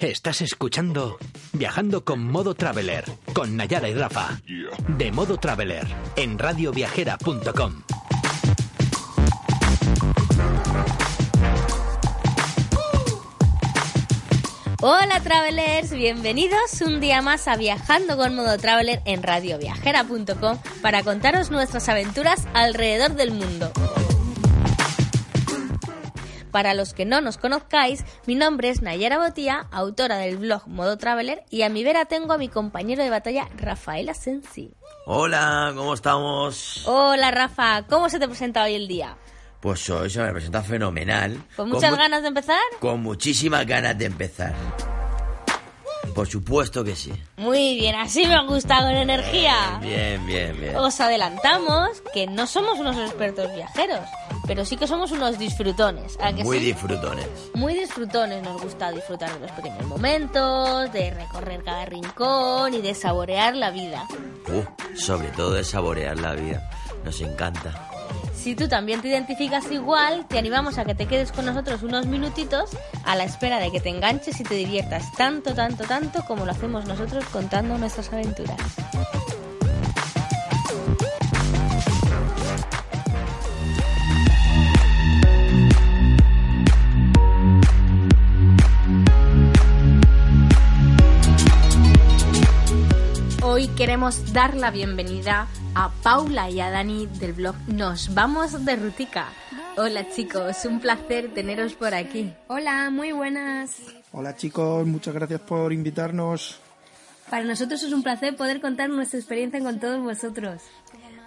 Estás escuchando Viajando con Modo Traveler, con Nayara y Rafa. De Modo Traveler, en radioviajera.com. Hola Travelers, bienvenidos un día más a Viajando con Modo Traveler en radioviajera.com para contaros nuestras aventuras alrededor del mundo. Para los que no nos conozcáis, mi nombre es Nayara Botía, autora del blog Modo Traveler, y a mi vera tengo a mi compañero de batalla, Rafael Asensi. Hola, ¿cómo estamos? Hola Rafa, ¿cómo se te presenta hoy el día? Pues hoy se me presenta fenomenal. ¿Con muchas mu- ganas de empezar? Con muchísimas ganas de empezar. Por supuesto que sí. Muy bien, así me gusta, con energía. Bien, bien, bien. Os adelantamos que no somos unos expertos viajeros, pero sí que somos unos disfrutones. ¿a que Muy sí? disfrutones. Muy disfrutones, nos gusta disfrutar de los pequeños momentos, de recorrer cada rincón y de saborear la vida. Uh, sobre todo de saborear la vida. Nos encanta. Si tú también te identificas igual, te animamos a que te quedes con nosotros unos minutitos a la espera de que te enganches y te diviertas tanto, tanto, tanto como lo hacemos nosotros contando nuestras aventuras. Queremos dar la bienvenida a Paula y a Dani del blog Nos Vamos de Rutica. Hola chicos, un placer teneros por aquí. Hola, muy buenas. Hola chicos, muchas gracias por invitarnos. Para nosotros es un placer poder contar nuestra experiencia con todos vosotros.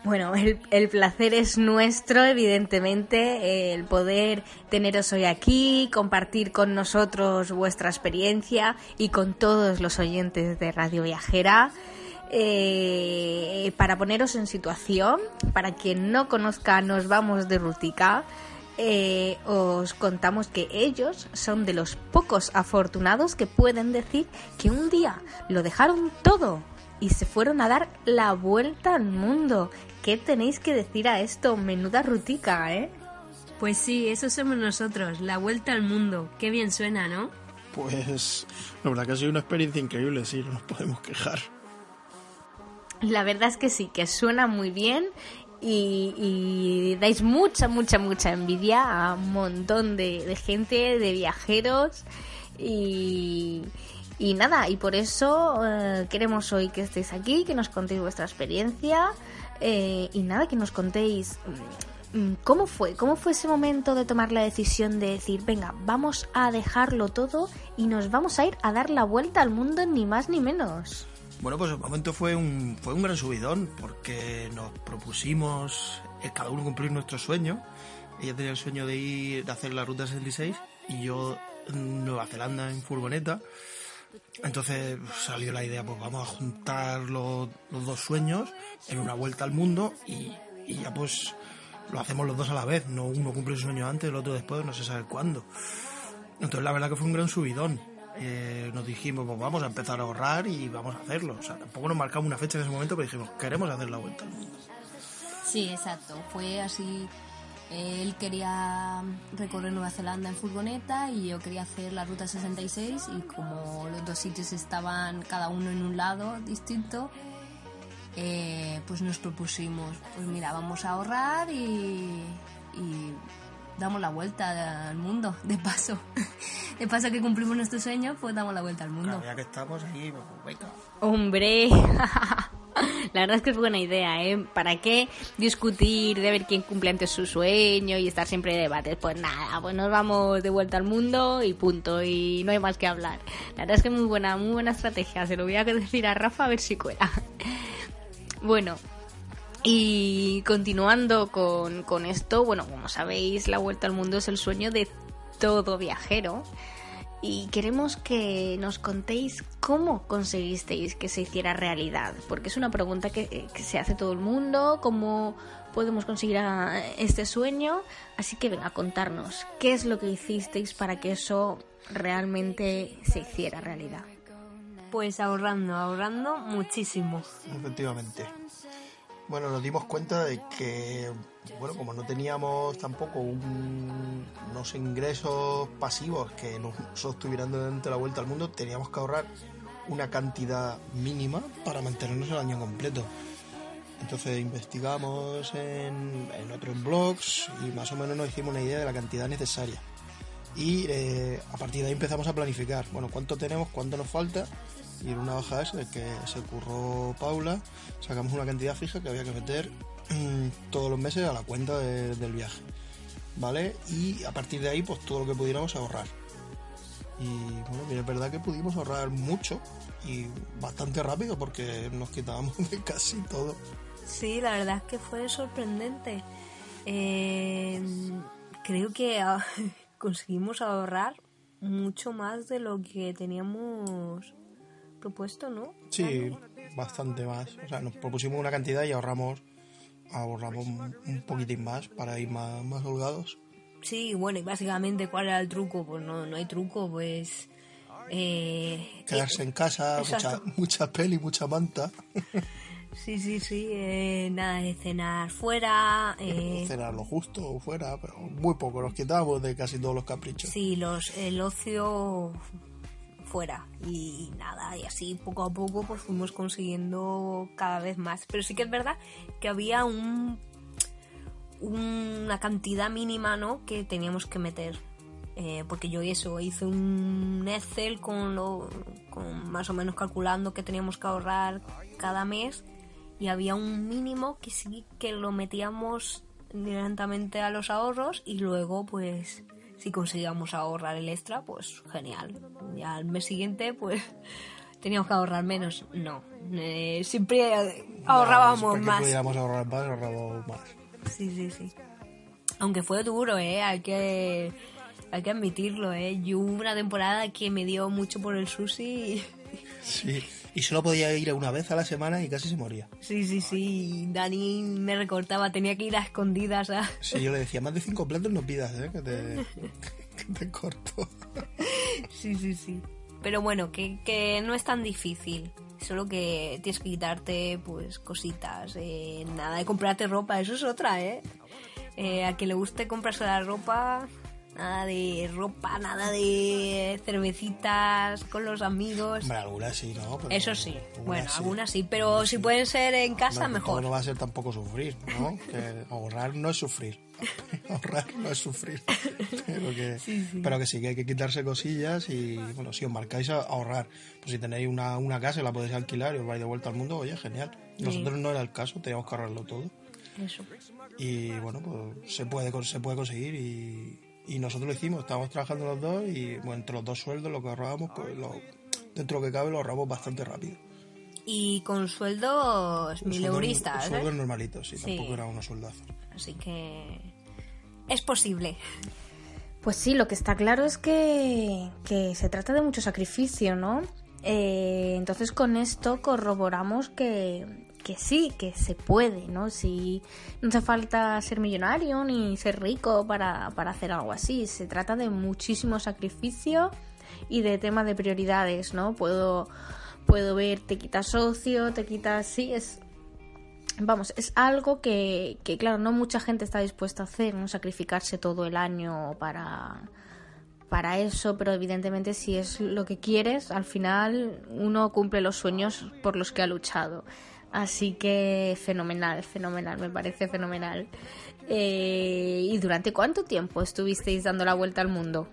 Bueno, el, el placer es nuestro, evidentemente, el poder teneros hoy aquí, compartir con nosotros vuestra experiencia y con todos los oyentes de Radio Viajera. Eh, para poneros en situación, para quien no conozca, nos vamos de Rutica. eh, os contamos que ellos son de los pocos afortunados que pueden decir que un día lo dejaron todo y se fueron a dar la vuelta al mundo. ¿Qué tenéis que decir a esto? Menuda rutica, ¿eh? Pues sí, eso somos nosotros, la vuelta al mundo. Qué bien suena, ¿no? Pues la verdad que ha sido una experiencia increíble, sí, no nos podemos quejar. La verdad es que sí, que suena muy bien y, dais mucha, mucha, mucha envidia a un montón de, gente, de viajeros y, y nada, y por eso eh, queremos hoy que estéis aquí, que nos contéis vuestra experiencia eh, y nada, que nos contéis mm, cómo fue, cómo fue ese momento de tomar la decisión de decir, venga, vamos a dejarlo todo y nos vamos a ir a dar la vuelta al mundo ni más ni menos. Bueno, pues el momento fue un, fue un gran subidón porque nos propusimos eh, cada uno cumplir nuestro sueño. Ella tenía el sueño de ir, de hacer la ruta 66 y yo Nueva Zelanda en furgoneta. Entonces pues, salió la idea, pues vamos a juntar los, los dos sueños en una vuelta al mundo y, y ya pues lo hacemos los dos a la vez. No uno cumple su sueño antes, el otro después, no se sabe cuándo. Entonces la verdad que fue un gran subidón. Eh, nos dijimos, pues vamos a empezar a ahorrar y vamos a hacerlo. O sea, tampoco nos marcamos una fecha en ese momento, pero dijimos, queremos hacer la vuelta al mundo. Sí, exacto. Fue así. Él quería recorrer Nueva Zelanda en furgoneta y yo quería hacer la ruta 66 y como los dos sitios estaban cada uno en un lado distinto, eh, pues nos propusimos, pues mira, vamos a ahorrar y, y damos la vuelta al mundo, de paso. De paso que cumplimos nuestro sueño, pues damos la vuelta al mundo. Claro, ya que estamos aquí, pues venga. Hombre, la verdad es que es buena idea, ¿eh? ¿Para qué discutir de ver quién cumple antes su sueño y estar siempre de debates? Pues nada, pues nos vamos de vuelta al mundo y punto, y no hay más que hablar. La verdad es que muy buena, muy buena estrategia, se lo voy a decir a Rafa a ver si cuela. Bueno, y continuando con, con esto, bueno, como sabéis, la vuelta al mundo es el sueño de todo viajero. Y queremos que nos contéis cómo conseguisteis que se hiciera realidad, porque es una pregunta que, que se hace todo el mundo, cómo podemos conseguir a- este sueño. Así que venga, a contarnos qué es lo que hicisteis para que eso realmente se hiciera realidad. Pues ahorrando, ahorrando muchísimo. Efectivamente. Bueno, nos dimos cuenta de que, bueno, como no teníamos tampoco un- unos ingresos pasivos que nos sostuvieran durante la vuelta al mundo, teníamos que ahorrar una cantidad mínima para mantenernos el año completo. Entonces investigamos en, en otros blogs y más o menos nos hicimos una idea de la cantidad necesaria. Y eh, a partir de ahí empezamos a planificar, bueno, cuánto tenemos, cuánto nos falta. Y en una hoja esa que se curró Paula, sacamos una cantidad fija que había que meter mm, todos los meses a la cuenta de- del viaje. ¿Vale? Y a partir de ahí, pues todo lo que pudiéramos ahorrar. Y bueno, es verdad que pudimos ahorrar mucho y bastante rápido porque nos quitábamos de casi todo. Sí, la verdad es que fue sorprendente. Eh, creo que ah, conseguimos ahorrar mucho más de lo que teníamos propuesto, ¿no? Sí, bastante más. O sea, nos propusimos una cantidad y ahorramos ahorramos un un poquitín más para ir más, más holgados. Sí, bueno, y básicamente, ¿cuál era el truco? Pues no, no hay truco, pues... Eh, Quedarse en casa, mucha, mucha peli, mucha manta. Sí, sí, sí, eh, nada de cenar fuera, eh, Cenar lo justo fuera, pero muy poco. Nos quitamos de casi todos los caprichos. sí, los, el ocio fuera y nada, y así poco a poco pues fuimos consiguiendo cada vez más. Pero sí que es verdad que había un una cantidad mínima, ¿no? Que teníamos que meter. Eh, porque yo eso, hice un Excel con, lo, con más o menos calculando que teníamos que ahorrar cada mes y había un mínimo que sí que lo metíamos directamente a los ahorros y luego pues si conseguíamos ahorrar el extra pues genial ya al mes siguiente pues teníamos que ahorrar menos no eh, siempre ahorrábamos Para que más pudiéramos ahorrar más, ahorrábamos más. Sí, sí, sí. Aunque fue duro, ¿eh? Hay que, hay que admitirlo, ¿eh? Yo hubo una temporada que me dio mucho por el sushi. y- Sí. Y solo podía ir una vez a la semana y casi se moría. Sí, sí, sí. Dani me recortaba, tenía que ir a escondidas a... Sí, yo le decía, más de cinco platos no pidas, ¿eh? Que te, que te corto. Sí, sí, sí. Pero bueno, que, que no es tan difícil. Solo que tienes que quitarte, pues, cositas. eh, nada de comprarte ropa, eso es otra, ¿eh? Eh, A quien le guste comprarse la ropa, nada de ropa, nada de cervecitas con los amigos. Hombre, algunas sí, ¿no? Pero Eso sí, bueno, sí. algunas sí, pero si pueden ser en casa, Hombre, mejor. No va a ser tampoco sufrir, ¿no? Que ahorrar no es sufrir. ahorrar no es sufrir. Pero que, pero que sí que hay que quitarse cosillas y, bueno, si os marcáis a ahorrar, pues si tenéis una, una casa y la podéis alquilar y os vais de vuelta al mundo, oye, genial. Nosotros no era el caso, teníamos que ahorrarlo todo. Eso. Y bueno, pues se puede, se puede conseguir y, y nosotros lo hicimos. Estábamos trabajando los dos y bueno, entre los dos sueldos lo que ahorrábamos, pues lo, dentro de lo que cabe lo ahorramos bastante rápido. Y con sueldos Sueldos- mileuristas, Sueldos ¿eh? normalitos, sí, Sí. tampoco era unos sueldazos. Así que es posible. Pues sí, lo que está claro es que, que se trata de mucho sacrificio, ¿no? Eh, entonces con esto corroboramos que, que sí, que se puede, ¿no? Si no hace falta ser millonario ni ser rico para, para hacer algo así. Se trata de muchísimo sacrificio y de tema de prioridades, ¿no? Puedo, puedo ver, te quitas socio, te quitas... Sí, es, Vamos, es algo que, que, claro, no mucha gente está dispuesta a hacer, ¿no? Sacrificarse todo el año para, para eso, pero evidentemente si es lo que quieres, al final uno cumple los sueños por los que ha luchado. Así que fenomenal, fenomenal, me parece fenomenal. Eh, ¿Y durante cuánto tiempo estuvisteis dando la vuelta al mundo?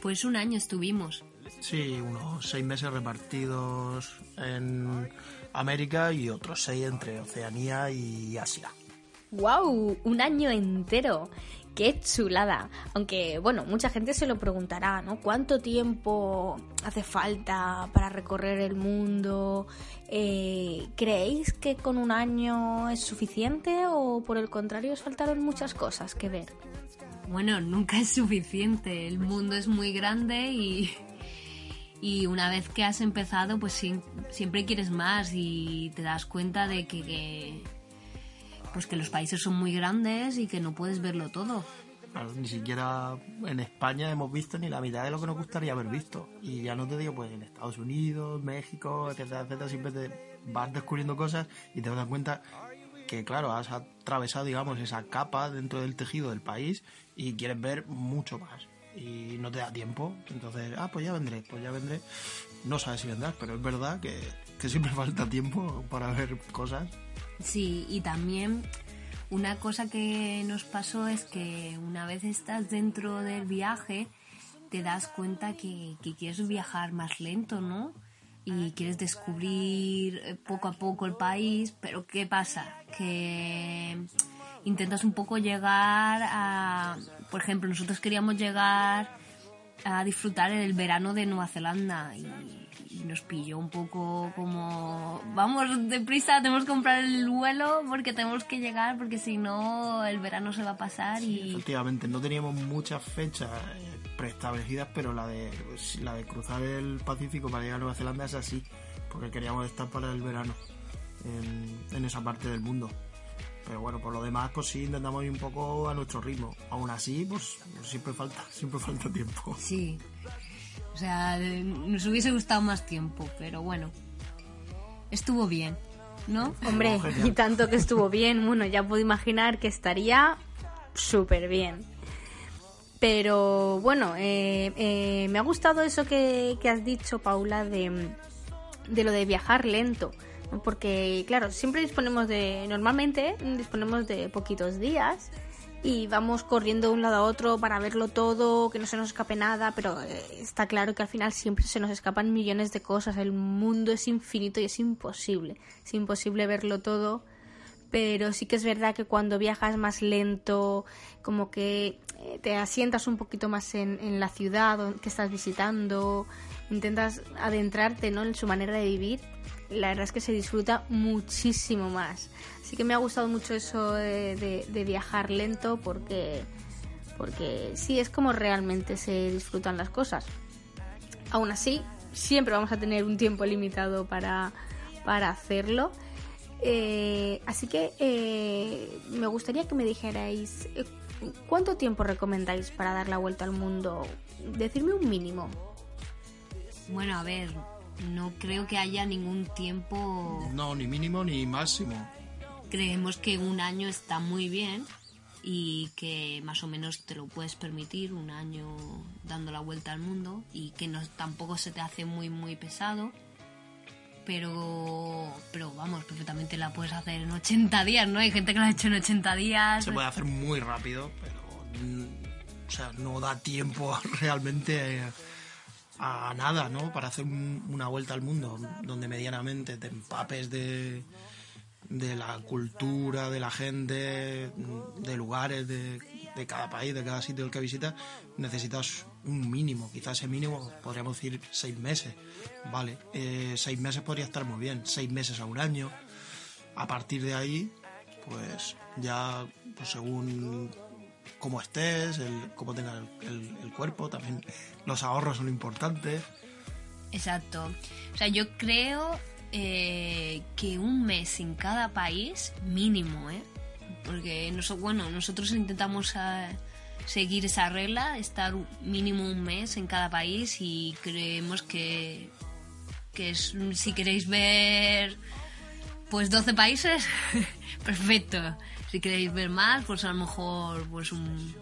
Pues un año estuvimos. Sí, unos seis meses repartidos en América y otros seis entre Oceanía y Asia. ¡Wow! Un año entero. ¡Qué chulada! Aunque, bueno, mucha gente se lo preguntará, ¿no? ¿Cuánto tiempo hace falta para recorrer el mundo? Eh, ¿Creéis que con un año es suficiente o por el contrario os faltaron muchas cosas que ver? Bueno, nunca es suficiente. El mundo es muy grande y, y una vez que has empezado, pues siem- siempre quieres más y te das cuenta de que, pues que los países son muy grandes y que no puedes verlo todo. Claro, ni siquiera en España hemos visto ni la mitad de lo que nos gustaría haber visto. Y ya no te digo, pues en Estados Unidos, México, etcétera, etcétera, siempre te vas descubriendo cosas y te das cuenta que, claro, has atravesado, digamos, esa capa dentro del tejido del país y quieres ver mucho más. Y no te da tiempo. Entonces, ah, pues ya vendré, pues ya vendré. No sabes si vendrás, pero es verdad que, que siempre falta tiempo para ver cosas. Sí, y también una cosa que nos pasó es que una vez estás dentro del viaje, te das cuenta que, que quieres viajar más lento, ¿no? y quieres descubrir eh, poco a poco el país, pero ¿qué pasa? Que intentas un poco llegar a, por ejemplo, nosotros queríamos llegar a disfrutar el verano de Nueva Zelanda y, y nos pilló un poco como, vamos deprisa, tenemos que comprar el vuelo porque tenemos que llegar porque si no el verano se va a pasar y... Efectivamente, no teníamos muchas fechas eh, preestablecidas, pero la de, la de cruzar el Pacífico para llegar a Nueva Zelanda es así, porque queríamos estar para el verano en, en esa parte del mundo. Pero bueno, por lo demás, pues sí, intentamos ir un poco a nuestro ritmo. Aún así, pues siempre falta, siempre falta tiempo. Sí. O sea, de- nos hubiese gustado más tiempo, pero bueno. Estuvo bien, ¿no? Hombre, y tanto que estuvo bien, bueno, ya puedo imaginar que estaría súper bien. Pero bueno, eh, eh, me ha gustado eso que, que has dicho, Paula, de, de lo de viajar lento. Porque, claro, siempre disponemos de, normalmente disponemos de poquitos días y vamos corriendo de un lado a otro para verlo todo, que no se nos escape nada, pero eh, está claro que al final siempre se nos escapan millones de cosas. El mundo es infinito y es imposible. Es imposible verlo todo pero sí que es verdad que cuando viajas más lento, como que eh, te asientas un poquito más en, la ciudad que estás visitando, intentas adentrarte ¿no? en su manera de vivir, la verdad es que se disfruta muchísimo más. Así que me ha gustado mucho eso de, de- de viajar lento porque, porque sí, es como realmente se disfrutan las cosas. Aún así, siempre vamos a tener un tiempo limitado para, para hacerlo. Eh, así que eh, me gustaría que me dijerais eh, cuánto tiempo recomendáis para dar la vuelta al mundo. Decirme un mínimo. Bueno, a ver, no creo que haya ningún tiempo. No, ni mínimo ni máximo. Creemos que un año está muy bien y que más o menos te lo puedes permitir un año dando la vuelta al mundo y que no tampoco se te hace muy muy pesado. Pero, pero vamos, perfectamente la puedes hacer en 80 días, ¿no? Hay gente que lo ha hecho en 80 días. Se puede hacer muy rápido, pero mm, o sea, no da tiempo realmente eh, a nada, ¿no? Para hacer un- una vuelta al mundo donde medianamente te empapes de, de la cultura, de la gente, mm, de lugares, de, de cada país, de cada sitio del que visitas, necesitas un mínimo. Quizás ese mínimo podríamos decir seis meses. Vale, eh, seis meses podría estar muy bien, seis meses a un año. A partir de ahí, pues ya pues según cómo estés, el, cómo tengas el, cuerpo, también los ahorros son importantes. Exacto. O sea, yo creo eh, que un mes en cada país, mínimo, ¿eh? Porque noso- bueno, nosotros intentamos ah, seguir esa regla, estar mínimo un mes en cada país y creemos que, que es- si queréis ver pues 12 países, perfecto. Si queréis ver más, pues a lo mejor pues un,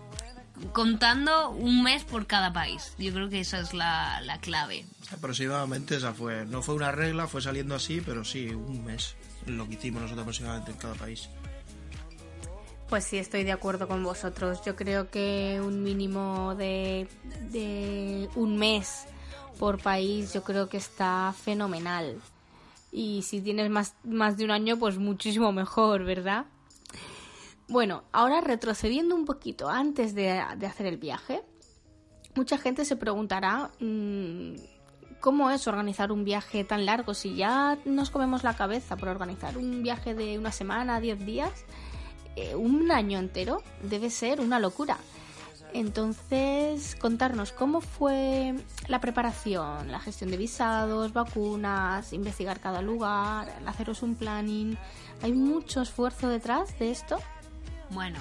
contando un mes por cada país. Yo creo que esa es la, la clave. Aproximadamente esa fue, no fue una regla, fue saliendo así, pero sí, un mes, lo que hicimos nosotros aproximadamente en cada país. Pues sí, estoy de acuerdo con vosotros. Yo creo que un mínimo de, de un mes por país yo creo que está fenomenal. Y si tienes más, más de un año, pues muchísimo mejor, ¿verdad? Bueno, ahora retrocediendo un poquito antes de, de hacer el viaje, mucha gente se preguntará mm, cómo es organizar un viaje tan largo si ya nos comemos la cabeza por organizar un viaje de una semana, 10 días eh, un año entero debe ser una locura. Entonces, contarnos cómo fue la preparación, la gestión de visados, vacunas, investigar cada lugar, haceros un planning. ¿Hay mucho esfuerzo detrás de esto? Bueno,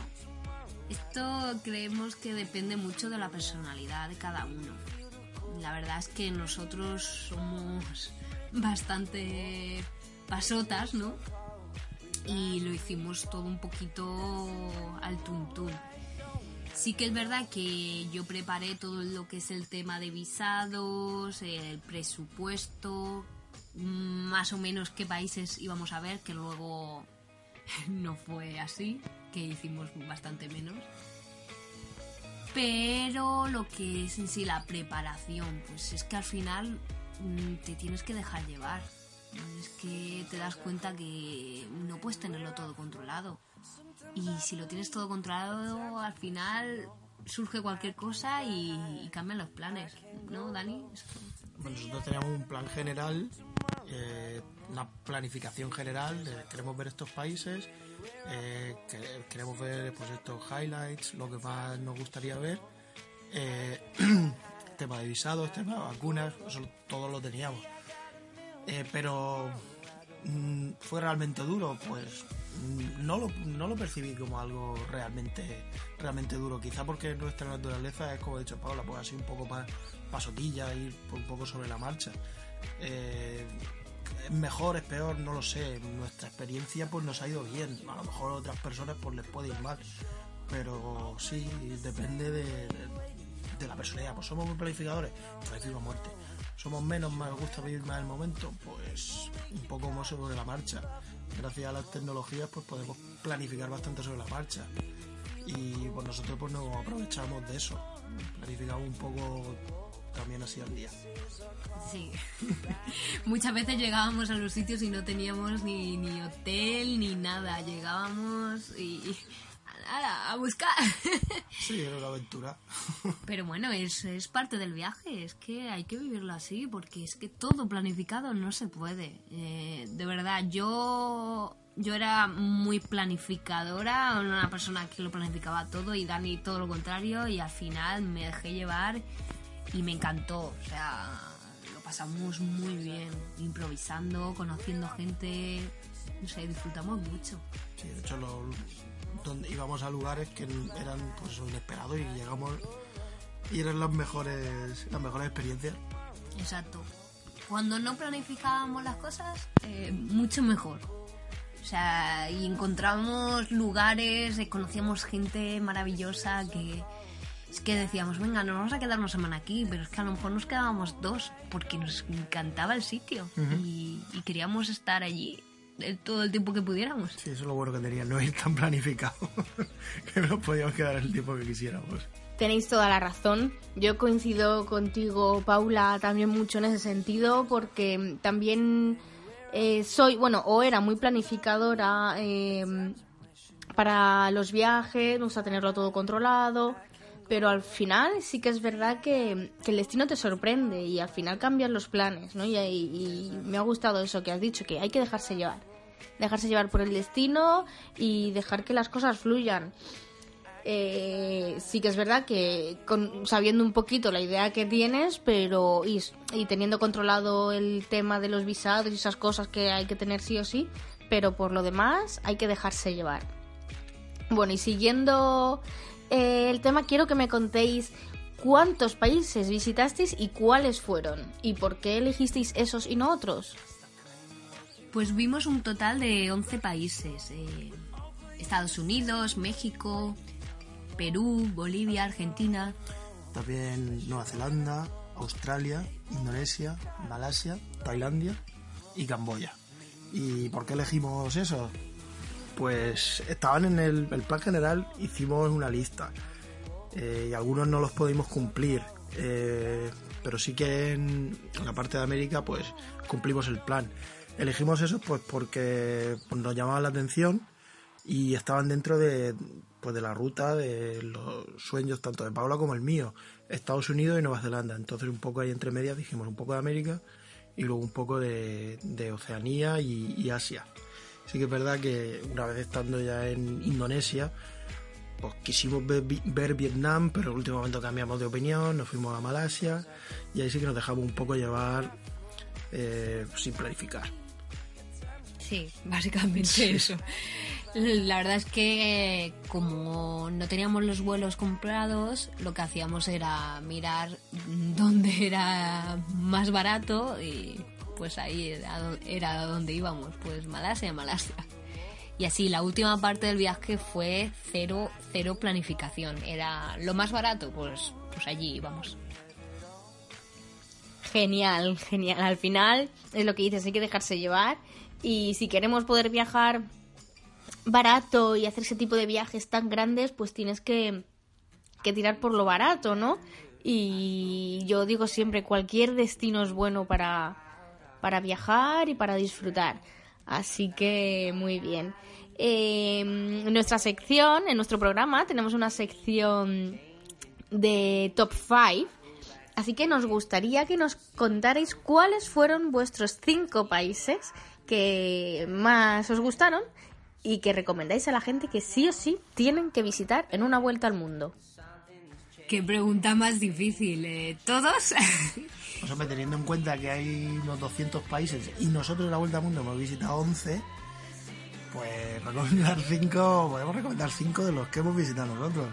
esto creemos que depende mucho de la personalidad de cada uno. La verdad es que nosotros somos bastante pasotas, ¿no? Y lo hicimos todo un poquito al tuntún. Sí que es verdad que yo preparé todo lo que es el tema de visados, el presupuesto, más o menos qué países íbamos a ver, que luego no fue así, que hicimos bastante menos. Pero lo que es en sí la preparación, pues es que al final mm, te tienes que dejar llevar. Es que te das cuenta que no puedes tenerlo todo controlado. Y si lo tienes todo controlado, al final surge cualquier cosa y, cambian los planes. ¿No, Dani? Bueno, nosotros teníamos un plan general, eh, una planificación general, de, queremos ver estos países, eh, queremos ver pues estos highlights, lo que más nos gustaría ver. Eh, tema de visados, tema de vacunas, eso todo lo teníamos. Eh, pero mm, fue realmente duro, pues mm, no lo, no lo percibí como algo realmente realmente duro, quizá porque nuestra naturaleza es como ha dicho Paula, pues así un poco más pasotilla, ir un poco sobre la marcha. Eh, es mejor, es peor, no lo sé. Nuestra experiencia pues nos ha ido bien. A lo mejor a otras personas pues les puede ir mal. Pero sí, depende de, la personalidad. Pues somos muy planificadores, planifico a muerte somos menos, más gusta vivir más el momento, pues un poco más sobre la marcha. Gracias a las tecnologías pues podemos planificar bastante sobre la marcha. Y pues nosotros pues nos aprovechamos de eso. Planificamos un poco también así al día. Sí. Muchas veces llegábamos a los sitios y no teníamos ni hotel ni nada. Llegábamos y a, buscar. Sí, era una aventura. Pero bueno, es, es parte del viaje, es que hay que vivirlo así, porque es que todo planificado no se puede. Eh, de verdad, yo, yo era muy planificadora, una persona que lo planificaba todo y Dani todo lo contrario, y al final me dejé llevar y me encantó. O sea, lo pasamos muy bien, improvisando, conociendo gente, no sé, disfrutamos mucho. Sí, de hecho lo, donde íbamos a lugares que eran pues inesperados y llegamos y eran las mejores las mejores experiencias. Exacto. Cuando no planificábamos las cosas, eh, mucho mejor. O sea, y encontramos lugares, eh, conocíamos gente maravillosa que es que decíamos, venga, no vamos a quedar una semana aquí, pero es que a lo mejor nos quedábamos dos porque nos encantaba el sitio y, y, queríamos estar allí todo el tiempo que pudiéramos. Sí, eso es lo bueno que tenía, no ir tan planificado, que nos podíamos quedar el tiempo que quisiéramos. Tenéis toda la razón. Yo coincido contigo, Paula, también mucho en ese sentido, porque también eh, soy, bueno, o era muy planificadora eh, para los viajes, me gusta tenerlo todo controlado, pero al final sí que es verdad que, el destino te sorprende y al final cambian los planes, ¿no? y, me ha gustado eso que has dicho, que hay que dejarse llevar dejarse llevar por el destino y dejar que las cosas fluyan. Eh, sí que es verdad que sabiendo un poquito la idea que tienes, pero y, teniendo controlado el tema de los visados y esas cosas que hay que tener sí o sí, pero por lo demás hay que dejarse llevar. Bueno, y siguiendo eh, el tema, quiero que me contéis cuántos países visitasteis y cuáles fueron, y por qué elegisteis esos y no otros. Pues vimos un total de 11 países. Eh, Estados Unidos, México, Perú, Bolivia, Argentina. También Nueva Zelanda, Australia, Indonesia, Malasia, Tailandia y Camboya. ¿Y por qué elegimos eso? Pues estaban en el, plan general, hicimos una lista eh, y algunos no los pudimos cumplir. Eh, pero sí que en la parte de América pues cumplimos el plan. Elegimos eso pues porque nos llamaban la atención y estaban dentro de, pues, de la ruta de los sueños tanto de Paula como el mío, Estados Unidos y Nueva Zelanda. Entonces un poco ahí entre medias dijimos un poco de América y luego un poco de, Oceanía y, Asia. Sí que es verdad que una vez estando ya en Indonesia, pues quisimos ver, Vietnam, pero en el último momento cambiamos de opinión, nos fuimos a Malasia y ahí sí que nos dejamos un poco llevar eh, sin planificar. Sí, básicamente eso. La verdad es que como no teníamos los vuelos comprados, lo que hacíamos era mirar dónde era más barato y pues ahí era, donde íbamos, pues Malasia, Malasia. Y así, la última parte del viaje fue cero, cero planificación. Era lo más barato, pues, pues allí íbamos. Genial, genial. Al final es lo que dices, hay que dejarse llevar. Y si queremos poder viajar barato y hacer ese tipo de viajes tan grandes, pues tienes que, que tirar por lo barato, ¿no? Y yo digo siempre, cualquier destino es bueno para, para viajar y para disfrutar. Así que muy bien. En nuestra sección, en nuestro programa, tenemos una sección de top 5. Así que nos gustaría que nos contarais cuáles fueron vuestros cinco países que más os gustaron y que recomendáis a la gente que sí o sí tienen que visitar en una vuelta al mundo. Qué pregunta más difícil. ¿eh? ¿Todos? Pues hombre, teniendo en cuenta que hay unos 200 países y nosotros en la Vuelta al Mundo hemos visitado 11, pues recomendar 5, podemos recomendar 5 de los que hemos visitado nosotros.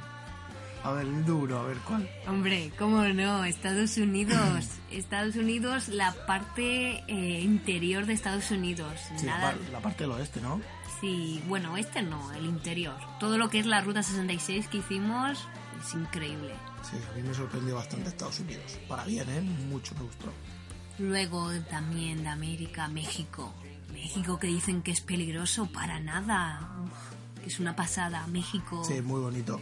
A ver, duro, a ver cuál. Hombre, cómo no, Estados Unidos. Estados Unidos, la parte eh, interior de Estados Unidos. Sí, Nada, par- la parte del oeste, ¿no? sí, bueno, este no, el interior. Todo lo que es la Ruta 66 que hicimos es increíble. Sí, a mí me sorprendió bastante Estados Unidos. Para bien, ¿eh? Mucho me gustó. Luego también de América, México. México que dicen que es peligroso, para nada. Uf, es una pasada. México. Sí, muy bonito.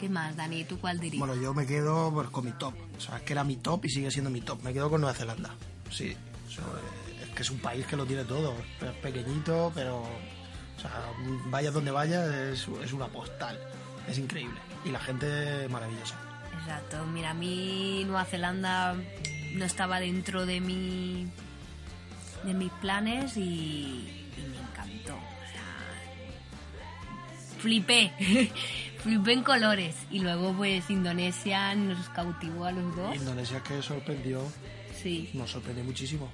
¿Qué más, Dani? ¿Tú cuál dirías? Bueno, yo me quedo pues, con mi top. O sea, es que era mi top y sigue siendo mi top. Me quedo con Nueva Zelanda. Sí, eh, es que es un país que lo tiene todo. Es pequeñito, pero... O sea, vayas donde vayas, es, es una postal. Es increíble. Y la gente maravillosa. Exacto. Mira, a mí Nueva Zelanda no estaba dentro de mi de mis planes y, y me encantó. O sea, flipé. flipé en colores. Y luego pues Indonesia nos cautivó a los dos. Indonesia que sorprendió, Sí. nos sorprendió muchísimo.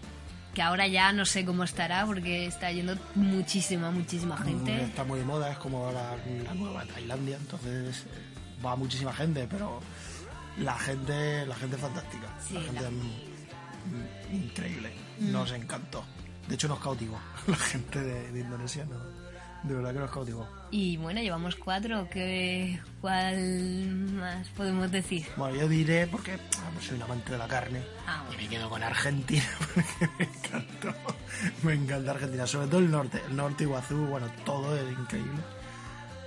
Que ahora ya no sé cómo estará porque está yendo muchísima, muchísima gente. Está muy de moda, es como la, la nueva Tailandia, entonces va muchísima gente, pero la gente, la gente es fantástica. Sí, la gente la- es mm, increíble. Nos encantó. De hecho nos cautivó. La gente de, de Indonesia no, de verdad que nos cautivó. Y bueno, llevamos cuatro. ¿Qué, ¿Cuál más podemos decir? Bueno, yo diré, porque soy un amante de la carne, Ah, y me quedo con Argentina, porque me encantó. Me encanta Argentina, sobre todo el norte. El norte, Iguazú, bueno, todo es increíble.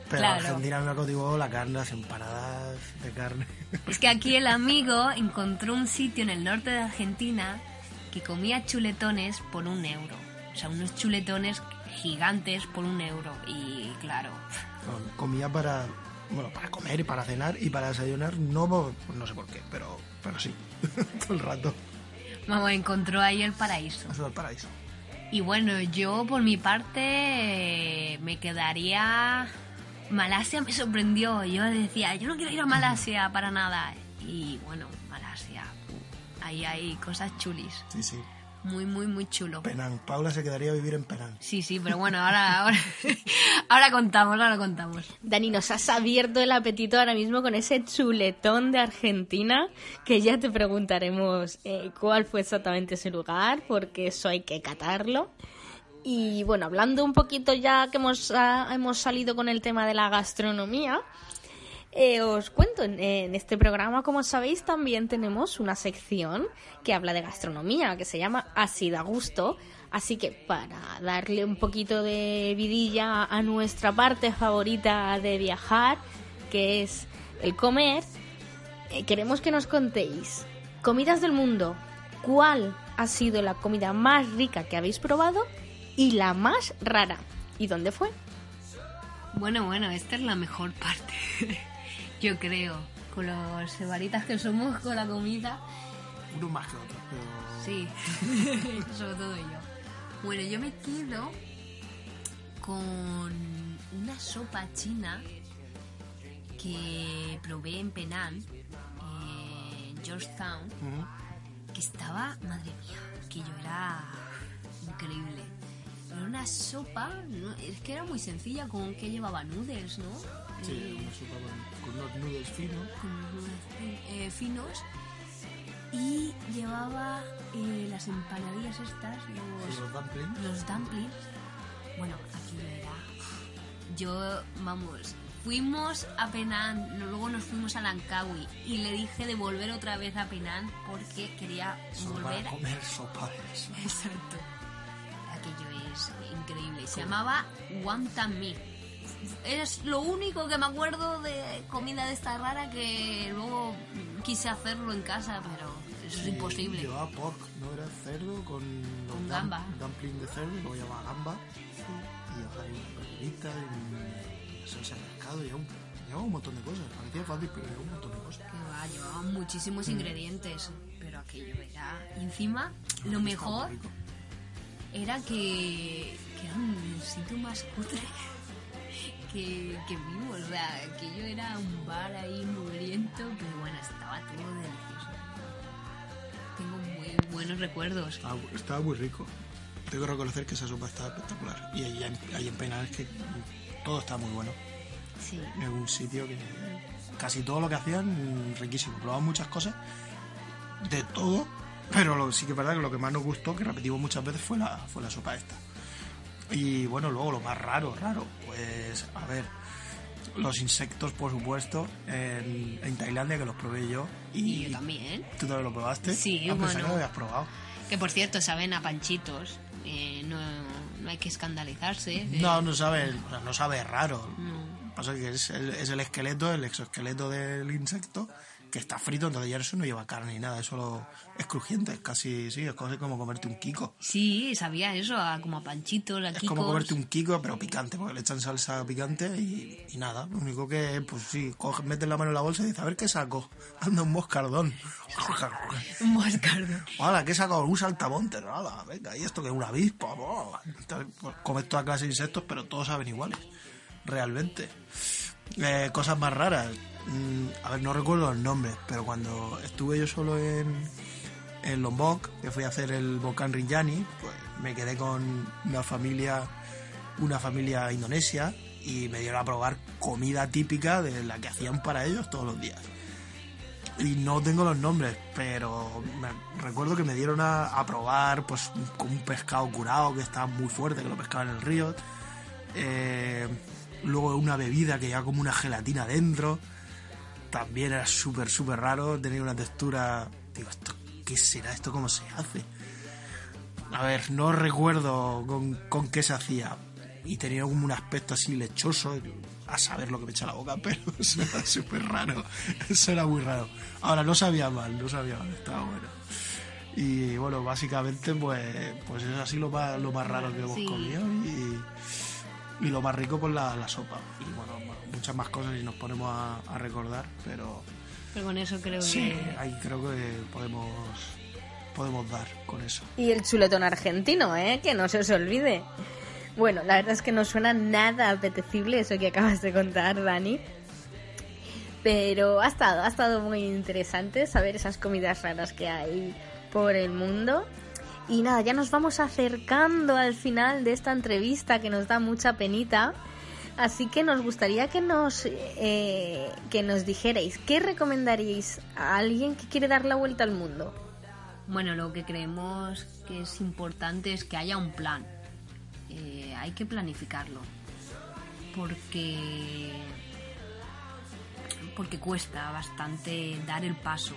Pero Claro. Argentina me cautivó la carne, las empanadas de carne. Es que aquí el amigo encontró un sitio en el norte de Argentina que comía chuletones por un euro. O sea, unos chuletones gigantes por un euro. Y claro, Com- Comía para, bueno, para comer y para cenar y para desayunar, no, no sé por qué, pero, pero sí, todo el rato. vamos, encontró ahí el paraíso. Eso es el paraíso. Y bueno, yo por mi parte me quedaría... Malasia me sorprendió. Yo decía, yo no quiero ir a Malasia para nada. Y bueno, Malasia. Ahí hay cosas chulis. Sí, sí. Muy, muy, muy chulo. Penang. Paula se quedaría a vivir en Penang. Sí, sí, pero bueno, ahora, ahora, ahora contamos, ahora contamos. Dani, nos has abierto el apetito ahora mismo con ese chuletón de Argentina, que ya te preguntaremos eh, cuál fue exactamente ese lugar, porque eso hay que catarlo. Y bueno, hablando un poquito ya que hemos, ah, hemos salido con el tema de la gastronomía, eh, os cuento, en, este programa, como sabéis, también tenemos una sección que habla de gastronomía, que se llama Así da gusto. Así que para darle un poquito de vidilla a nuestra parte favorita de viajar, que es el comer, eh, queremos que nos contéis, comidas del mundo, ¿cuál ha sido la comida más rica que habéis probado y la más rara? ¿Y dónde fue? Bueno, bueno, esta es la mejor parte, yo creo. Con los cebaritas que somos con la comida, Uno más que otro, pero... sí, sobre todo yo. Bueno, yo me quedo con una sopa china que probé en Penang, en Georgetown. Que estaba, madre mía, que yo era increíble. Era una sopa, ¿no? es que era muy sencilla, con que llevaba noodles, ¿no? Sí, una sopa con, con unos noodles finos. con unos eh, finos. Y llevaba eh, las empanadillas estas, los, los dumplings. los dumplings. Bueno, aquello era... Yo, vamos, fuimos a Penán, luego nos fuimos a Lankawi y le dije de volver otra vez a Penán porque quería volver para comer sopa. Exacto. Aquello es increíble. Se llamaba Wonton Mi. Es lo único que me acuerdo de comida de esta rara que luego quise hacerlo en casa, pero eso es Eh, imposible. Llevaba pork, no era cerdo con, Con gamba. dumpling de cerdo, luego llevaba gamba y y una verdurita y una salsa de pescado, llevaba un, llevaba un montón de cosas. Parecía fácil, pero llevaba un montón de cosas. Que va, llevaban muchísimos Mm. ingredientes, pero aquello era... Y encima, lo mejor era que, que era un sitio más cutre que, que vimos. O sea, aquello era un bar ahí mugriento, pero bueno, estaba todo delicioso. Tengo muy buenos recuerdos. Estaba, estaba muy rico. Tengo que reconocer que esa sopa estaba espectacular. Y ahí en, ahí en Penal es que todo está muy bueno. Sí. Es un sitio que casi todo lo que hacían, riquísimo. Probaban muchas cosas, de todo, pero lo, sí que es verdad que lo que más nos gustó, que repetimos muchas veces, fue la, fue la sopa esta. Y bueno, luego lo más raro, raro, pues a ver, los insectos, por supuesto, en, en Tailandia, que los probé yo. Y, Y yo también. ¿Tú también lo probaste? Sí, Ah, pensaba bueno. que lo habías probado. Que por cierto, saben a panchitos. eh, no, no hay que escandalizarse. eh, No, no sabe, o sea, no sabe raro. no. Pasa que es el, es el esqueleto, el exoesqueleto del insecto, que está frito, entonces ya eso no lleva carne ni nada, es solo es crujiente, es casi, sí, es casi como comerte un kiko. Sí, sabía eso, a- como a panchitos, a Es kikos. como comerte un kiko, pero picante, porque le echan salsa picante y, y nada. Lo único que, pues sí, coges, metes la mano en la bolsa y dices, a ver qué saco. Anda, un moscardón. Un moscardo. Hola, ¿qué saco? Un saltamontes. Hola, venga, ¿y esto que es una avispa? Oh, entonces, pues, comes toda clase de insectos, pero todos saben iguales. Realmente. Eh, cosas más raras. Mm, a ver, no recuerdo los nombres, pero cuando estuve yo solo en, en Lombok, que fui a hacer el volcán Rinjani, pues me quedé con una familia, una familia indonesia y me dieron a probar comida típica de la que hacían para ellos todos los días y no tengo los nombres, pero me- recuerdo que me dieron a, probar pues un- un pescado curado que estaba muy fuerte, que lo pescaban en el río. Eh, luego una bebida que llevaba como una gelatina dentro. También era súper, súper raro, tenía una textura... Digo, ¿esto qué será? ¿Esto cómo se hace? A ver, no recuerdo con, con qué se hacía. Y tenía como un aspecto así lechoso, a saber lo que me echa la boca, pero eso era súper raro. Eso era muy raro. Ahora, no sabía mal, no sabía mal, estaba bueno. Y bueno, básicamente, pues, pues es así lo más, lo más raro que hemos Sí. comido. Y, y lo más rico, pues la, la sopa. Y bueno, muchas más cosas si nos ponemos a, a recordar, pero Pero con eso creo sí, que... ahí creo que podemos, podemos dar con eso. Y el chuletón argentino, ¿eh? Que no se os olvide. Bueno, la verdad es que no suena nada apetecible eso que acabas de contar, Dani. Pero ha estado, ha estado muy interesante saber esas comidas raras que hay por el mundo. Y nada, ya nos vamos acercando al final de esta entrevista que nos da mucha penita. Así que nos gustaría que nos, eh, que nos dijerais qué recomendaríais a alguien que quiere dar la vuelta al mundo. Bueno, lo que creemos que es importante es que haya un plan. Eh, hay que planificarlo. Porque. Porque cuesta bastante dar el paso.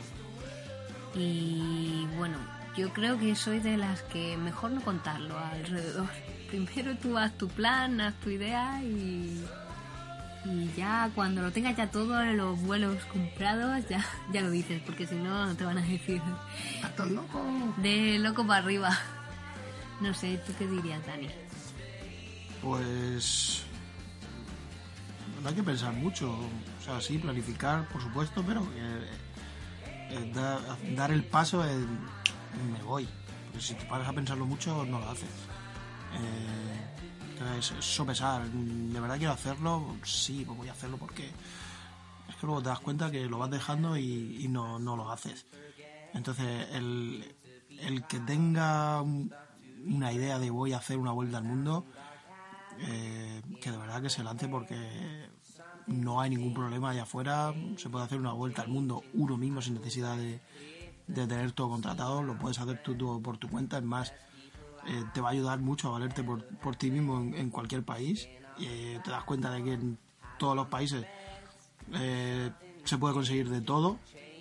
Y bueno, yo creo que soy de las que mejor no contarlo alrededor. Primero tú haz tu plan, haz tu idea y. Y ya cuando lo tengas ya todos los vuelos comprados, ya, ya lo dices, porque si no te van a decir ¡Estás loco! de loco para arriba. No sé, ¿tú qué dirías, Dani? Pues no hay que pensar mucho, o sea, sí, planificar, por supuesto, pero eh, da- dar el paso es me voy. Porque si te paras a pensarlo mucho, no lo haces. Eh, es, es sopesar, ¿de verdad quiero hacerlo? Sí, pues voy a hacerlo porque es que luego te das cuenta que lo vas dejando y, no, no lo haces. Entonces, el, el que tenga un- una idea de voy a hacer una vuelta al mundo, eh, que de verdad que se lance porque no hay ningún problema allá afuera, se puede hacer una vuelta al mundo uno mismo sin necesidad de, de tener todo contratado, lo puedes hacer tú, tú por tu cuenta, es más, eh, te va a ayudar mucho a valerte por, por ti mismo en, cualquier país. Eh, te das cuenta de que en todos los países eh, se puede conseguir de todo.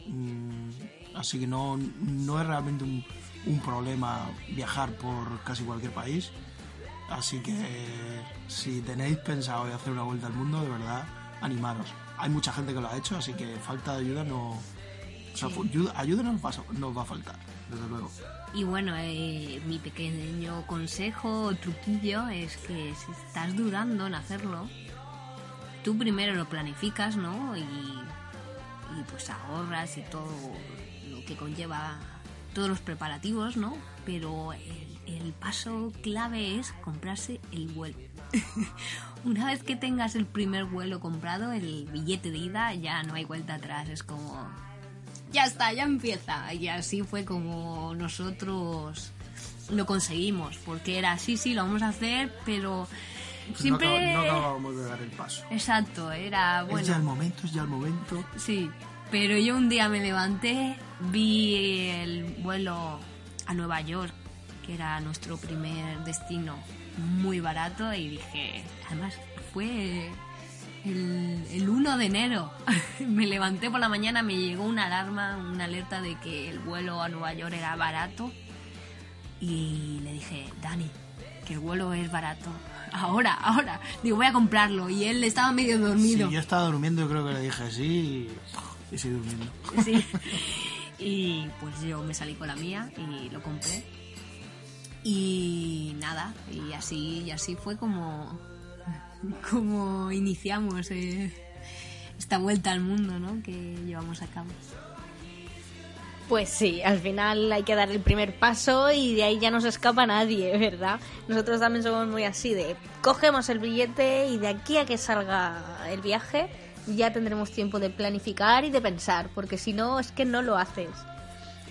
Mm, así que no, no es realmente un, un problema viajar por casi cualquier país. Así que si tenéis pensado en hacer una vuelta al mundo, de verdad, animaros. Hay mucha gente que lo ha hecho, así que falta de ayuda no... O sea, ayuda, ayuda no nos va, a- nos va a faltar, desde luego. Y bueno, eh, mi pequeño consejo o truquillo es que si estás dudando en hacerlo, tú primero lo planificas, ¿no? Y, y pues ahorras y todo lo que conlleva todos los preparativos, ¿no? Pero el, el paso clave es comprarse el vuelo. Una vez que tengas el primer vuelo comprado, el billete de ida, ya no hay vuelta atrás. Es como, ya está, ya empieza. Y así fue como nosotros lo conseguimos, porque era, sí, sí, lo vamos a hacer, pero siempre... No, acab- no acabábamos de dar el paso. Exacto, era Es ya el bueno. momento, es ya el momento. Sí, pero yo un día me levanté, vi el vuelo a Nueva York, que era nuestro primer destino, muy barato, y dije, además fue el, el 1 de enero. me levanté por la mañana, me llegó una alarma, una alerta de que el vuelo a Nueva York era barato, y le dije, Dani, que el vuelo es barato. Ahora, ahora. Digo, voy a comprarlo. Y él estaba medio dormido. Si yo estaba durmiendo, yo creo que le dije sí y, seguí durmiendo. Sí. Y pues yo me salí con la mía y lo compré. Y nada, y así, y así fue como, como iniciamos eh, esta vuelta al mundo ¿no? que llevamos a cabo. Pues sí, al final hay que dar el primer paso y de ahí ya no se escapa nadie, ¿verdad? Nosotros también somos muy así de cogemos el billete y de aquí a que salga el viaje ya tendremos tiempo de planificar y de pensar, porque si no es que no lo haces.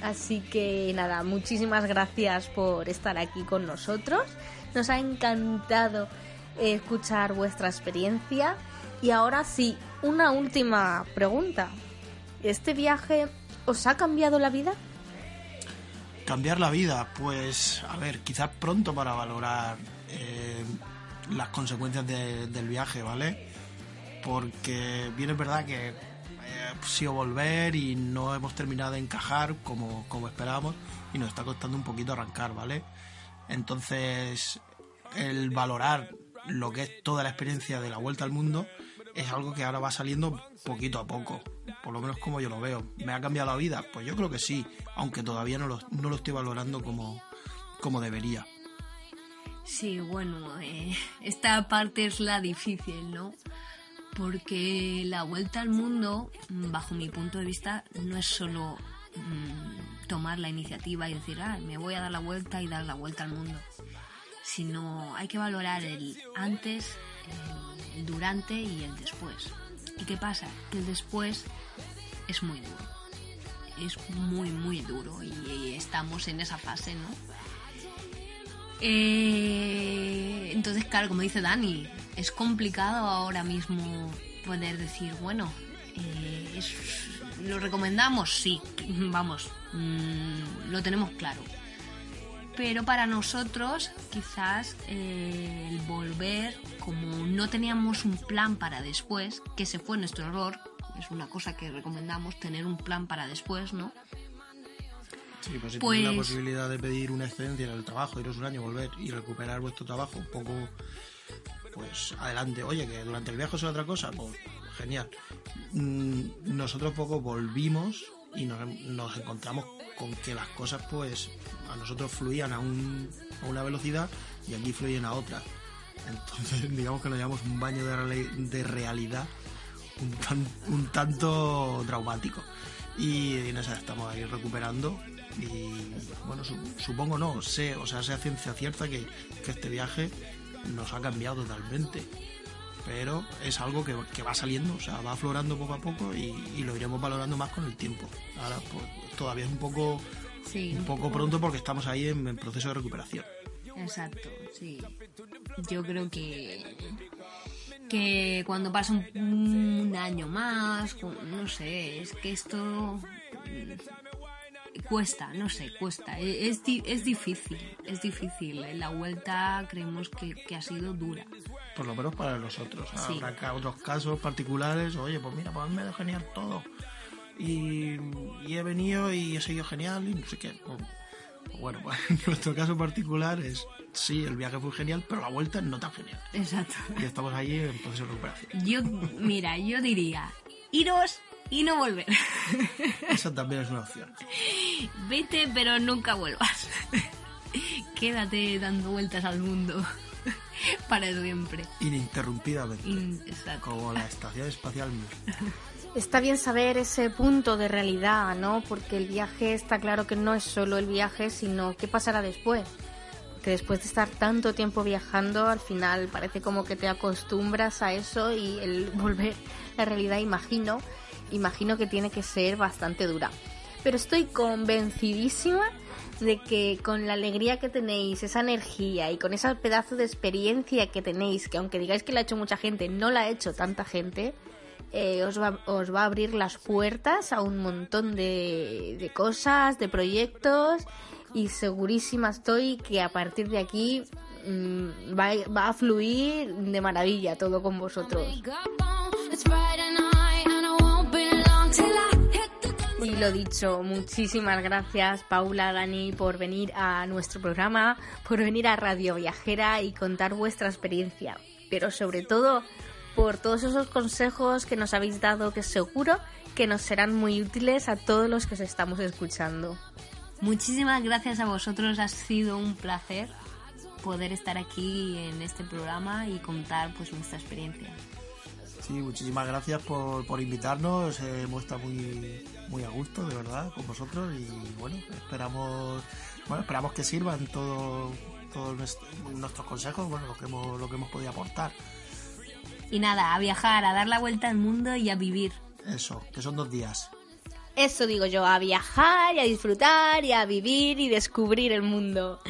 Así que nada, muchísimas gracias por estar aquí con nosotros. Nos ha encantado escuchar vuestra experiencia. Y ahora sí, una última pregunta. ¿Este viaje os ha cambiado la vida? Cambiar la vida, pues a ver, quizás pronto para valorar eh, las consecuencias de- del viaje, ¿vale? Porque bien es verdad que eh, ha sido volver y no hemos terminado de encajar como, como esperábamos y nos está costando un poquito arrancar, ¿vale? Entonces, el valorar lo que es toda la experiencia de la vuelta al mundo es algo que ahora va saliendo poquito a poco, por lo menos como yo lo veo. ¿Me ha cambiado la vida? Pues yo creo que sí, aunque todavía no lo, no lo estoy valorando como, como debería. Sí, bueno, eh, esta parte es la difícil, ¿no? Porque la vuelta al mundo, bajo mi punto de vista, no es solo mm, tomar la iniciativa y decir, ah, me voy a dar la vuelta y dar la vuelta al mundo, sino hay que valorar el antes, el, durante y el después. ¿Y qué pasa? Que el después es muy duro. Es muy, muy duro y, estamos en esa fase, ¿no? Eh, entonces, claro, como dice Dani, es complicado ahora mismo poder decir, bueno, eh, ¿lo recomendamos? Sí, vamos, mm, lo tenemos claro. Pero para nosotros, quizás eh, el volver, como no teníamos un plan para después, que se fue nuestro error, es una cosa que recomendamos, tener un plan para después, ¿no? Sí, pues si Pues- tenéis la posibilidad de pedir una excedencia en el trabajo, iros un año, volver y recuperar vuestro trabajo un poco, pues adelante. Oye, que durante el viaje es otra cosa, pues genial. Mm, Nosotros poco volvimos y nos, nos encontramos con que las cosas, pues, a nosotros fluían a, un, a una velocidad y aquí fluyen a otra. Entonces, digamos que nos llevamos un baño de, reali- de realidad un, tan- un tanto traumático. Y esa estamos ahí recuperando. Y bueno, su- supongo no, sé, o sea, sé ciencia cierta que, este viaje nos ha cambiado totalmente. Pero es algo que, que va saliendo, o sea, va aflorando poco a poco y, y lo iremos valorando más con el tiempo. Ahora, pues todavía es un poco, Sí, un poco pronto porque estamos ahí en, en proceso de recuperación. Exacto, sí. Yo creo que que cuando pasa un, un año más, no sé, es que esto mm, cuesta, no sé, cuesta. E- Es, es difícil, es difícil. La vuelta creemos que, que ha sido dura. Por lo menos para nosotros. Sí. Habrá otros casos particulares. Oye, pues mira, pues me ha ido genial todo. Y, y he venido y he seguido genial y no sé qué. Bueno, pues en nuestro caso particular es, sí, el viaje fue genial, pero la vuelta no tan genial. Exacto. Y estamos ahí en proceso de recuperación. Yo, mira, yo diría, iros y no volver. Esa también es una opción. Vete, pero nunca vuelvas. Quédate dando vueltas al mundo para siempre. Ininterrumpidamente. In- Exacto. Como la estación espacial. Está bien saber ese punto de realidad, ¿no? Porque el viaje está claro que no es solo el viaje, sino qué pasará después. Que después de estar tanto tiempo viajando, al final parece como que te acostumbras a eso y el volver a la realidad, imagino, imagino que tiene que ser bastante dura. Pero estoy convencidísima de que con la alegría que tenéis, esa energía y con ese pedazo de experiencia que tenéis, que aunque digáis que la ha hecho mucha gente, no la ha hecho tanta gente, eh, os, va, os va a abrir las puertas a un montón de, de cosas, de proyectos y segurísima estoy que a partir de aquí mm, va, va a fluir de maravilla todo con vosotros. Y lo dicho, muchísimas gracias Paula, Dani, por venir a nuestro programa, por venir a Radio Viajera y contar vuestra experiencia. Pero sobre todo, por todos esos consejos que nos habéis dado, que seguro que nos serán muy útiles a todos los que os estamos escuchando. Muchísimas gracias a vosotros, ha sido un placer poder estar aquí en este programa y contar pues nuestra experiencia. Sí, muchísimas gracias por, por invitarnos. eh, hemos estado muy, muy a gusto, de verdad, con vosotros. Y bueno, esperamos, bueno, esperamos que sirvan todo- todos nues- nuestros consejos, bueno, lo que hemos, lo que hemos podido aportar. Y nada, a viajar, a dar la vuelta al mundo y a vivir. Eso, que son dos días. Eso digo yo, a viajar y a disfrutar y a vivir y descubrir el mundo.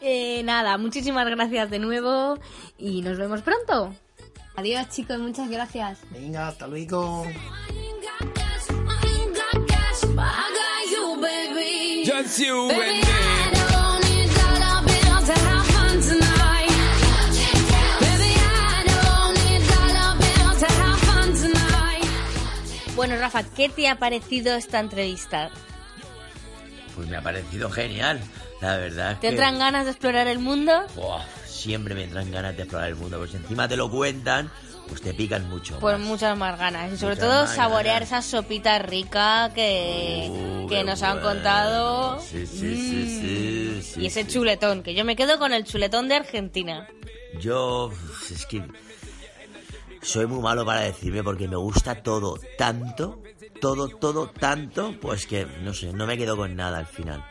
Eh, nada, muchísimas gracias de nuevo y nos vemos pronto. Adiós chicos, muchas gracias. Venga, hasta luego. Just you and me. Bueno, Rafa, ¿qué te ha parecido esta entrevista? Pues me ha parecido genial. La verdad ¿Te que... entran ganas de explorar el mundo? Buah, siempre me entran ganas de explorar el mundo. Pues si encima te lo cuentan, pues te pican mucho. Pues más. muchas más ganas. Y sobre todo saborear ganas. esa sopita rica que, Uh, que nos han contado. Sí, sí, sí, sí, sí, y ese sí. chuletón, que yo me quedo con el chuletón de Argentina. Yo, es que soy muy malo para decirme porque me gusta todo tanto, todo, todo tanto, pues que no sé, no me quedo con nada al final.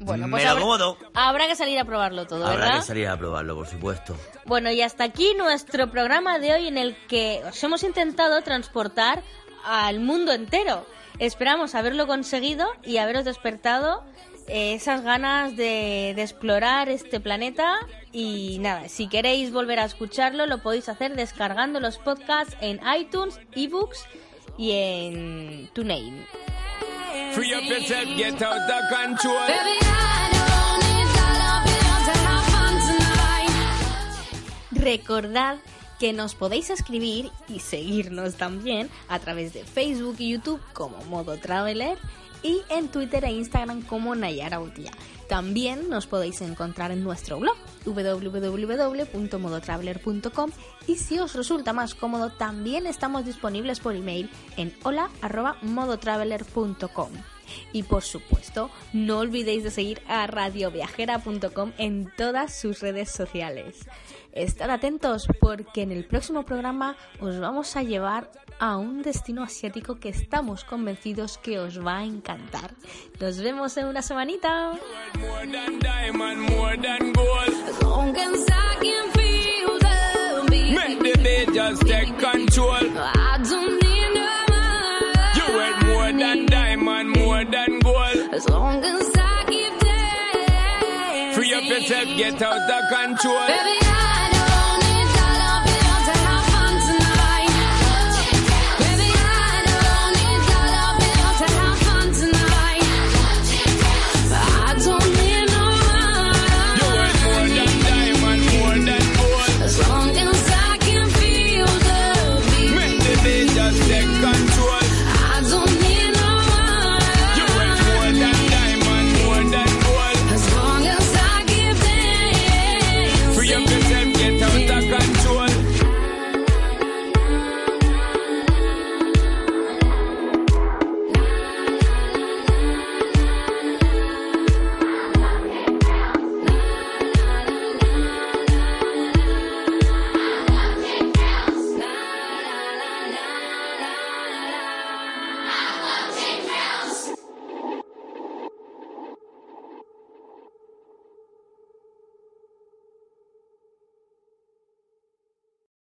Bueno, pues me lo habrá, como todo. habrá que salir a probarlo todo, Habrá ¿verdad? que salir a probarlo, por supuesto. Bueno, y hasta aquí nuestro programa de hoy en el que os hemos intentado transportar al mundo entero. Esperamos haberlo conseguido y haberos despertado eh, esas ganas de, de explorar este planeta. Y nada, si queréis volver a escucharlo, lo podéis hacer descargando los podcasts en iTunes, ebooks y en TuneIn. Free up yourself, get out of control. Recordad que nos podéis escribir y seguirnos también a través de Facebook y YouTube como Modo Traveler y en Twitter e Instagram como Nayara Utia. También nos podéis encontrar en nuestro blog www.modotraveler.com y si os resulta más cómodo también estamos disponibles por email en hola@modotraveler.com. Y por supuesto, no olvidéis de seguir a radioviajera.com en todas sus redes sociales. Estad atentos porque en el próximo programa os vamos a llevar a un destino asiático que estamos convencidos que os va a encantar. Nos vemos en una semanita. Free up yourself, get out of control. Baby,